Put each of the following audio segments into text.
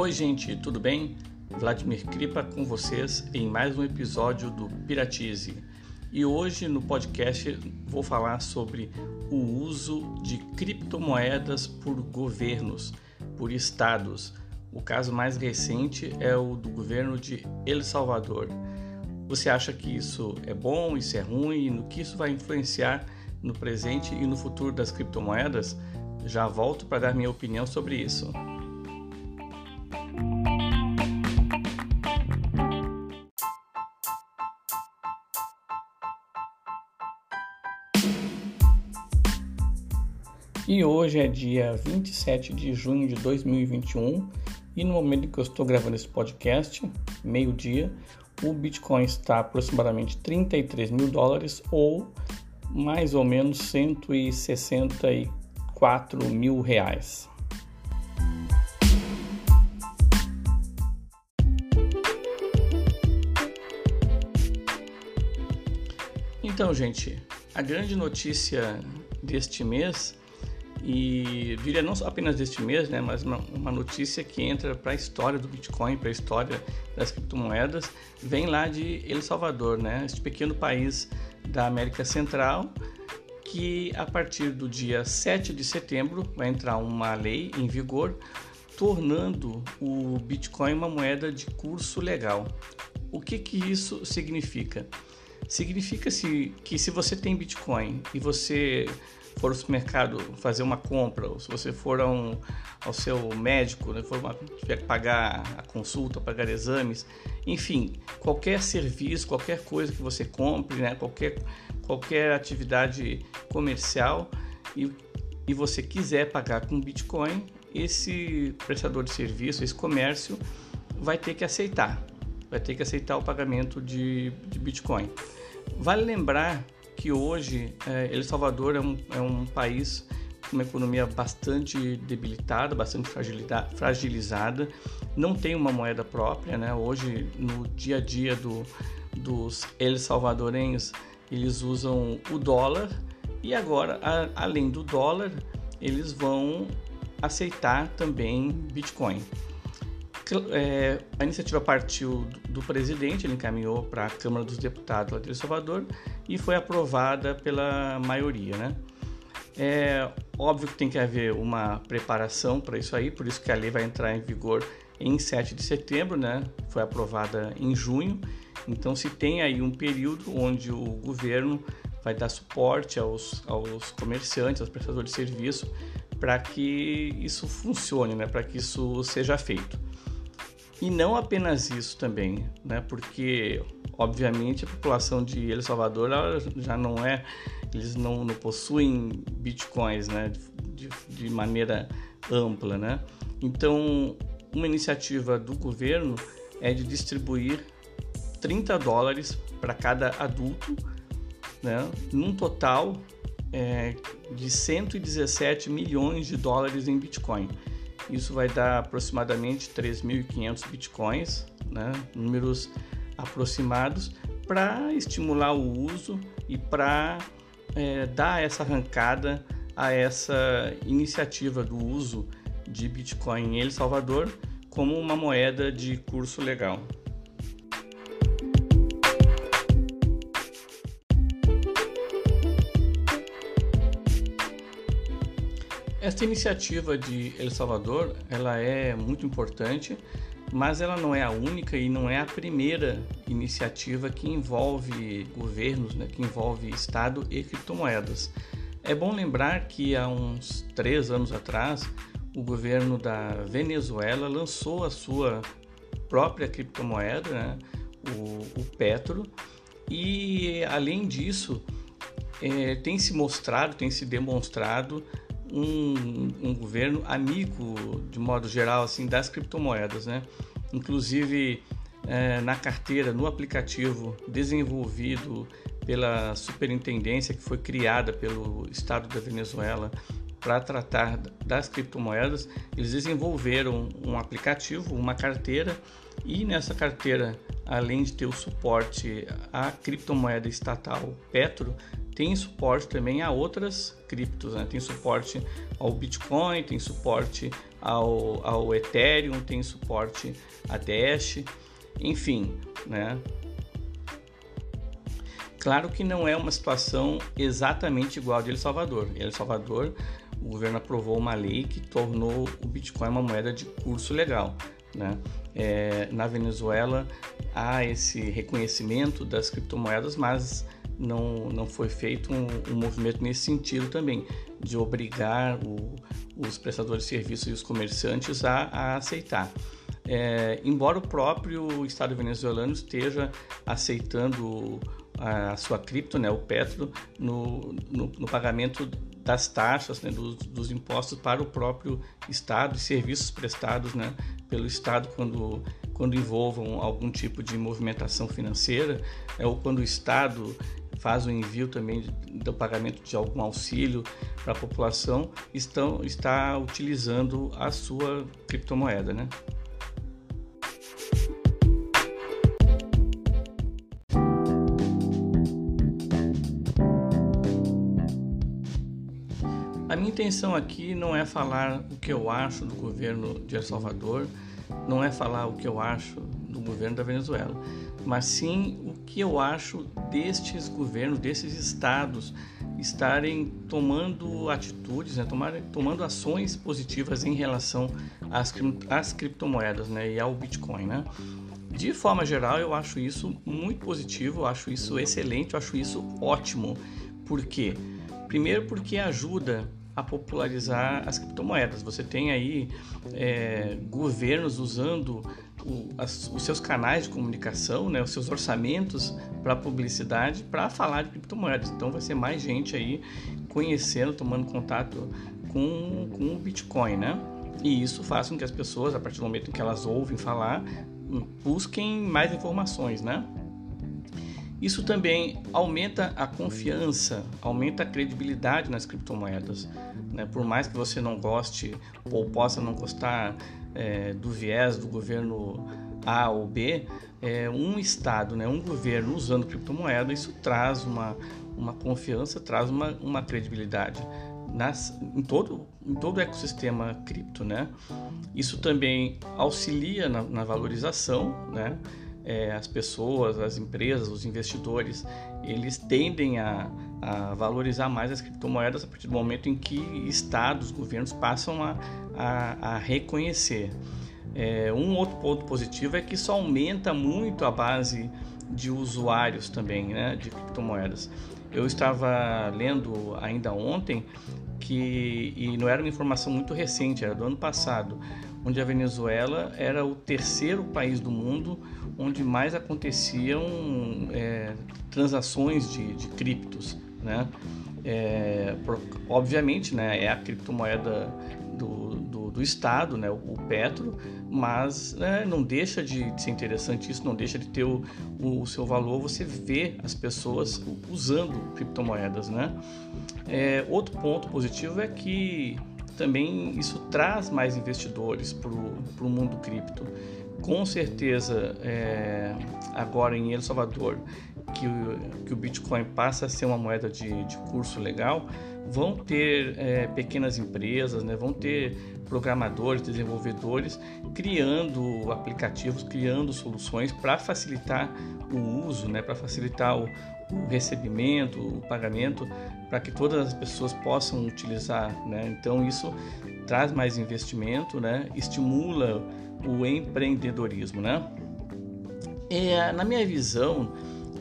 Oi, gente, tudo bem? Vladimir Kripa com vocês em mais um episódio do Piratize. E hoje no podcast vou falar sobre o uso de criptomoedas por governos, por estados. O caso mais recente é o do governo de El Salvador. Você acha que isso é bom, isso é ruim, no que isso vai influenciar no presente e no futuro das criptomoedas? Já volto para dar minha opinião sobre isso. E hoje é dia 27 de junho de 2021 e no momento que eu estou gravando esse podcast, meio-dia, o Bitcoin está aproximadamente 33 mil dólares ou mais ou menos 164 mil reais. Então, gente, a grande notícia deste mês e diria não apenas deste mês, né, mas uma, uma notícia que entra para a história do Bitcoin, para a história das criptomoedas, vem lá de El Salvador, né, este pequeno país da América Central, que a partir do dia 7 de setembro vai entrar uma lei em vigor tornando o Bitcoin uma moeda de curso legal. O que, que isso significa? Significa -se que se você tem Bitcoin e você for ao supermercado fazer uma compra, ou se você for ao seu médico, né, for uma, tiver que pagar a consulta, pagar exames, enfim, qualquer serviço, qualquer coisa que você compre, né, qualquer, qualquer atividade comercial e, e você quiser pagar com Bitcoin, esse prestador de serviço, esse comércio, vai ter que aceitar, vai ter que aceitar o pagamento de, de Bitcoin. Vale lembrar que hoje é, El Salvador é um, é um país com uma economia bastante debilitada, bastante fragilizada, não tem uma moeda própria, né? Hoje, no dia a dia do, dos El Salvadorenhos, eles usam o dólar e agora, a, além do dólar, eles vão aceitar também Bitcoin. É, a iniciativa partiu do presidente, ele encaminhou para a Câmara dos Deputados lá de Salvador e foi aprovada pela maioria, né? É óbvio que tem que haver uma preparação para isso aí, por isso que a lei vai entrar em vigor em 7 de setembro, né? Foi aprovada em junho, então se tem aí um período onde o governo vai dar suporte aos, aos comerciantes, aos prestadores de serviço, para que isso funcione, né? Para que isso seja feito. E não apenas isso também, né? Porque obviamente a população de El Salvador já não é, eles não, não possuem bitcoins, né? De, de, maneira ampla, né? Então, uma iniciativa do governo é de distribuir 30 dólares para cada adulto, né? Num total é, de 117 milhões de dólares em Bitcoin. Isso vai dar aproximadamente 3.500 bitcoins, né? números aproximados, para estimular o uso e para é, dar essa arrancada a essa iniciativa do uso de Bitcoin em El Salvador como uma moeda de curso legal. Esta iniciativa de El Salvador, ela é muito importante, mas ela não é a única e não é a primeira iniciativa que envolve governos, né, que envolve Estado e criptomoedas. É bom lembrar que há uns três anos atrás, o governo da Venezuela lançou a sua própria criptomoeda, né, o, o Petro, e além disso, é, tem se mostrado, tem se demonstrado um, um governo amigo, de modo geral, assim, das criptomoedas, né? Inclusive é, na carteira, no aplicativo desenvolvido pela superintendência que foi criada pelo Estado da Venezuela para tratar das criptomoedas, eles desenvolveram um aplicativo, uma carteira, e nessa carteira, além de ter o suporte à criptomoeda estatal Petro, tem suporte também a outras criptos, né? tem suporte ao Bitcoin, tem suporte ao, ao Ethereum, tem suporte a Dash, enfim, né? Claro que não é uma situação exatamente igual a de El Salvador. Em El Salvador, o governo aprovou uma lei que tornou o Bitcoin uma moeda de curso legal. Né? É, na Venezuela há esse reconhecimento das criptomoedas, mas não, não foi feito um, um movimento nesse sentido também, de obrigar o, os prestadores de serviços e os comerciantes a, a aceitar. É, embora o próprio Estado venezuelano esteja aceitando a sua cripto, né, o Petro, no, no, no pagamento das taxas, né, dos, dos, impostos para o próprio Estado e serviços prestados né, pelo Estado quando, quando envolvam algum tipo de movimentação financeira, né, ou quando o Estado faz o envio também do pagamento de algum auxílio para a população, estão, está utilizando a sua criptomoeda. Né? A minha intenção aqui não é falar o que eu acho do governo de El Salvador, não é falar o que eu acho do governo da Venezuela, mas sim que eu acho destes governos, desses estados estarem tomando atitudes, né, tomar, tomando ações positivas em relação às, às criptomoedas né, e ao Bitcoin. Né? De forma geral, eu acho isso muito positivo, eu acho isso excelente, eu acho isso ótimo. Por quê? Primeiro porque ajuda a popularizar as criptomoedas. Você tem aí é, governos usando o, as, os seus canais de comunicação, né, os seus orçamentos para publicidade para falar de criptomoedas. Então vai ser mais gente aí conhecendo, tomando contato com, com o Bitcoin, né? E isso faz com que as pessoas, a partir do momento em que elas ouvem falar, busquem mais informações, né? Isso também aumenta a confiança, aumenta a credibilidade nas criptomoedas. Né? Por mais que você não goste ou possa não gostar é, do viés do governo A ou B, é, um Estado, né, um governo usando criptomoeda, isso traz uma, uma confiança, traz uma, uma credibilidade. Nas, em, todo, em todo o ecossistema cripto, né? Isso também auxilia na, na valorização, né? é, as pessoas, as empresas, os investidores, eles tendem a, a, valorizar mais as criptomoedas a partir do momento em que estados, governos passam a, a, a reconhecer. É, um outro ponto positivo é que isso aumenta muito a base de usuários também né, de criptomoedas. Eu estava lendo ainda ontem que, e não era uma informação muito recente, era do ano passado, onde a Venezuela era o terceiro país do mundo onde mais aconteciam é, transações de, de criptos, né? É, obviamente, né, é a criptomoeda do, do, do Estado, né, o, Petro, mas né, não deixa de, de, ser interessante isso, não deixa de ter o, o, seu valor você vê as pessoas usando criptomoedas. Né? É, outro ponto positivo é que também isso traz mais investidores para o mundo cripto com certeza é, agora em El Salvador que o, que o Bitcoin passa a ser uma moeda de, de curso legal, vão ter é, pequenas empresas, né, vão ter programadores, desenvolvedores criando aplicativos, criando soluções para facilitar o uso, né, para facilitar o, o recebimento, o pagamento, para que todas as pessoas possam utilizar. Né? Então isso traz mais investimento, né? estimula o empreendedorismo, né? É, na minha visão,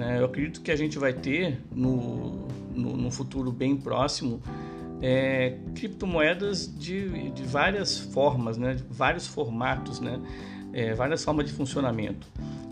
né, eu acredito que a gente vai ter no, no, no futuro bem próximo é, criptomoedas de, de várias formas, né, de vários formatos, né, é, várias formas de funcionamento.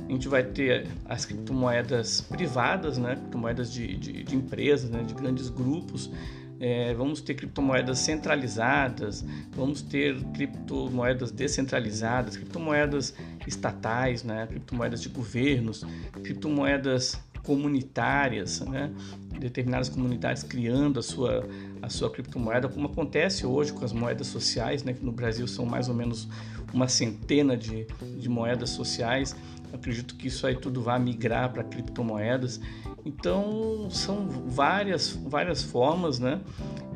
A gente vai ter as criptomoedas privadas, né, criptomoedas de, de, de empresas, né, de grandes grupos, é, vamos ter criptomoedas centralizadas, vamos ter criptomoedas descentralizadas, criptomoedas estatais, né, criptomoedas de governos, criptomoedas comunitárias, né, determinadas comunidades criando a sua, a sua criptomoeda, como acontece hoje com as moedas sociais, né, que no Brasil são mais ou menos uma centena de, de moedas sociais acredito que isso aí tudo vai migrar para criptomoedas. Então são várias, várias formas, né?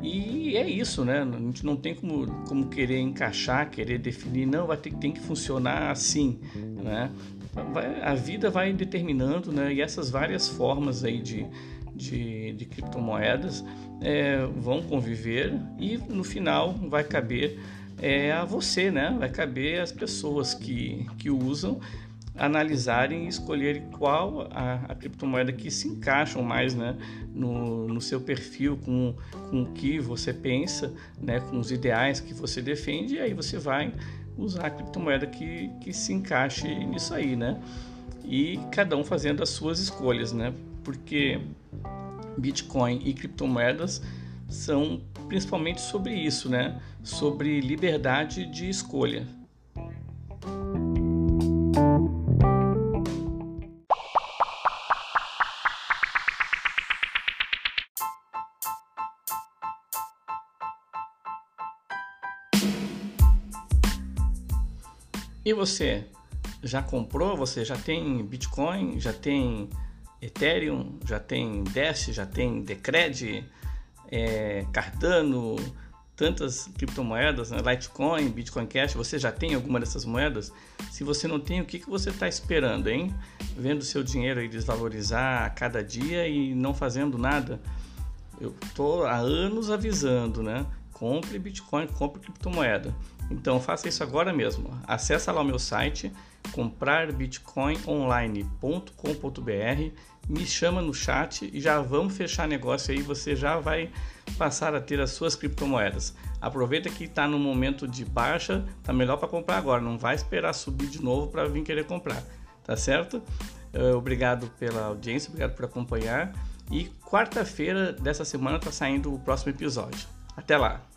E é isso, né? A gente não tem como, como querer encaixar, querer definir, não, vai ter, tem que funcionar assim, né? Vai, a vida vai determinando, né? E essas várias formas aí de, de, de criptomoedas é, vão conviver e no final vai caber é, a você, né? Vai caber às pessoas que, que usam analisarem e escolherem qual a, a, criptomoeda que se encaixam mais né, no, no seu perfil, com, com o que você pensa, né, com os ideais que você defende, e aí você vai usar a criptomoeda que, que se encaixe nisso aí, né? E cada um fazendo as suas escolhas, né? Porque Bitcoin e criptomoedas são principalmente sobre isso, né? Sobre liberdade de escolha. E você já comprou? Você já tem Bitcoin? Já tem Ethereum? Já tem Dash? Já tem Decred? É, Cardano? Tantas criptomoedas, né? Litecoin, Bitcoin Cash. Você já tem alguma dessas moedas? Se você não tem, o que, que você está esperando, hein? Vendo seu dinheiro aí desvalorizar a cada dia e não fazendo nada? Eu estou há anos avisando, né? Compre Bitcoin, compre criptomoeda. Então faça isso agora mesmo. Acesse lá o meu site comprarbitcoinonline.com.br, me chama no chat e já vamos fechar negócio aí, você já vai passar a ter as suas criptomoedas. Aproveita que está no momento de baixa, tá melhor para comprar agora, não vai esperar subir de novo para vir querer comprar, tá certo? Uh, obrigado pela audiência, obrigado por acompanhar e quarta-feira dessa semana está saindo o próximo episódio. Até lá!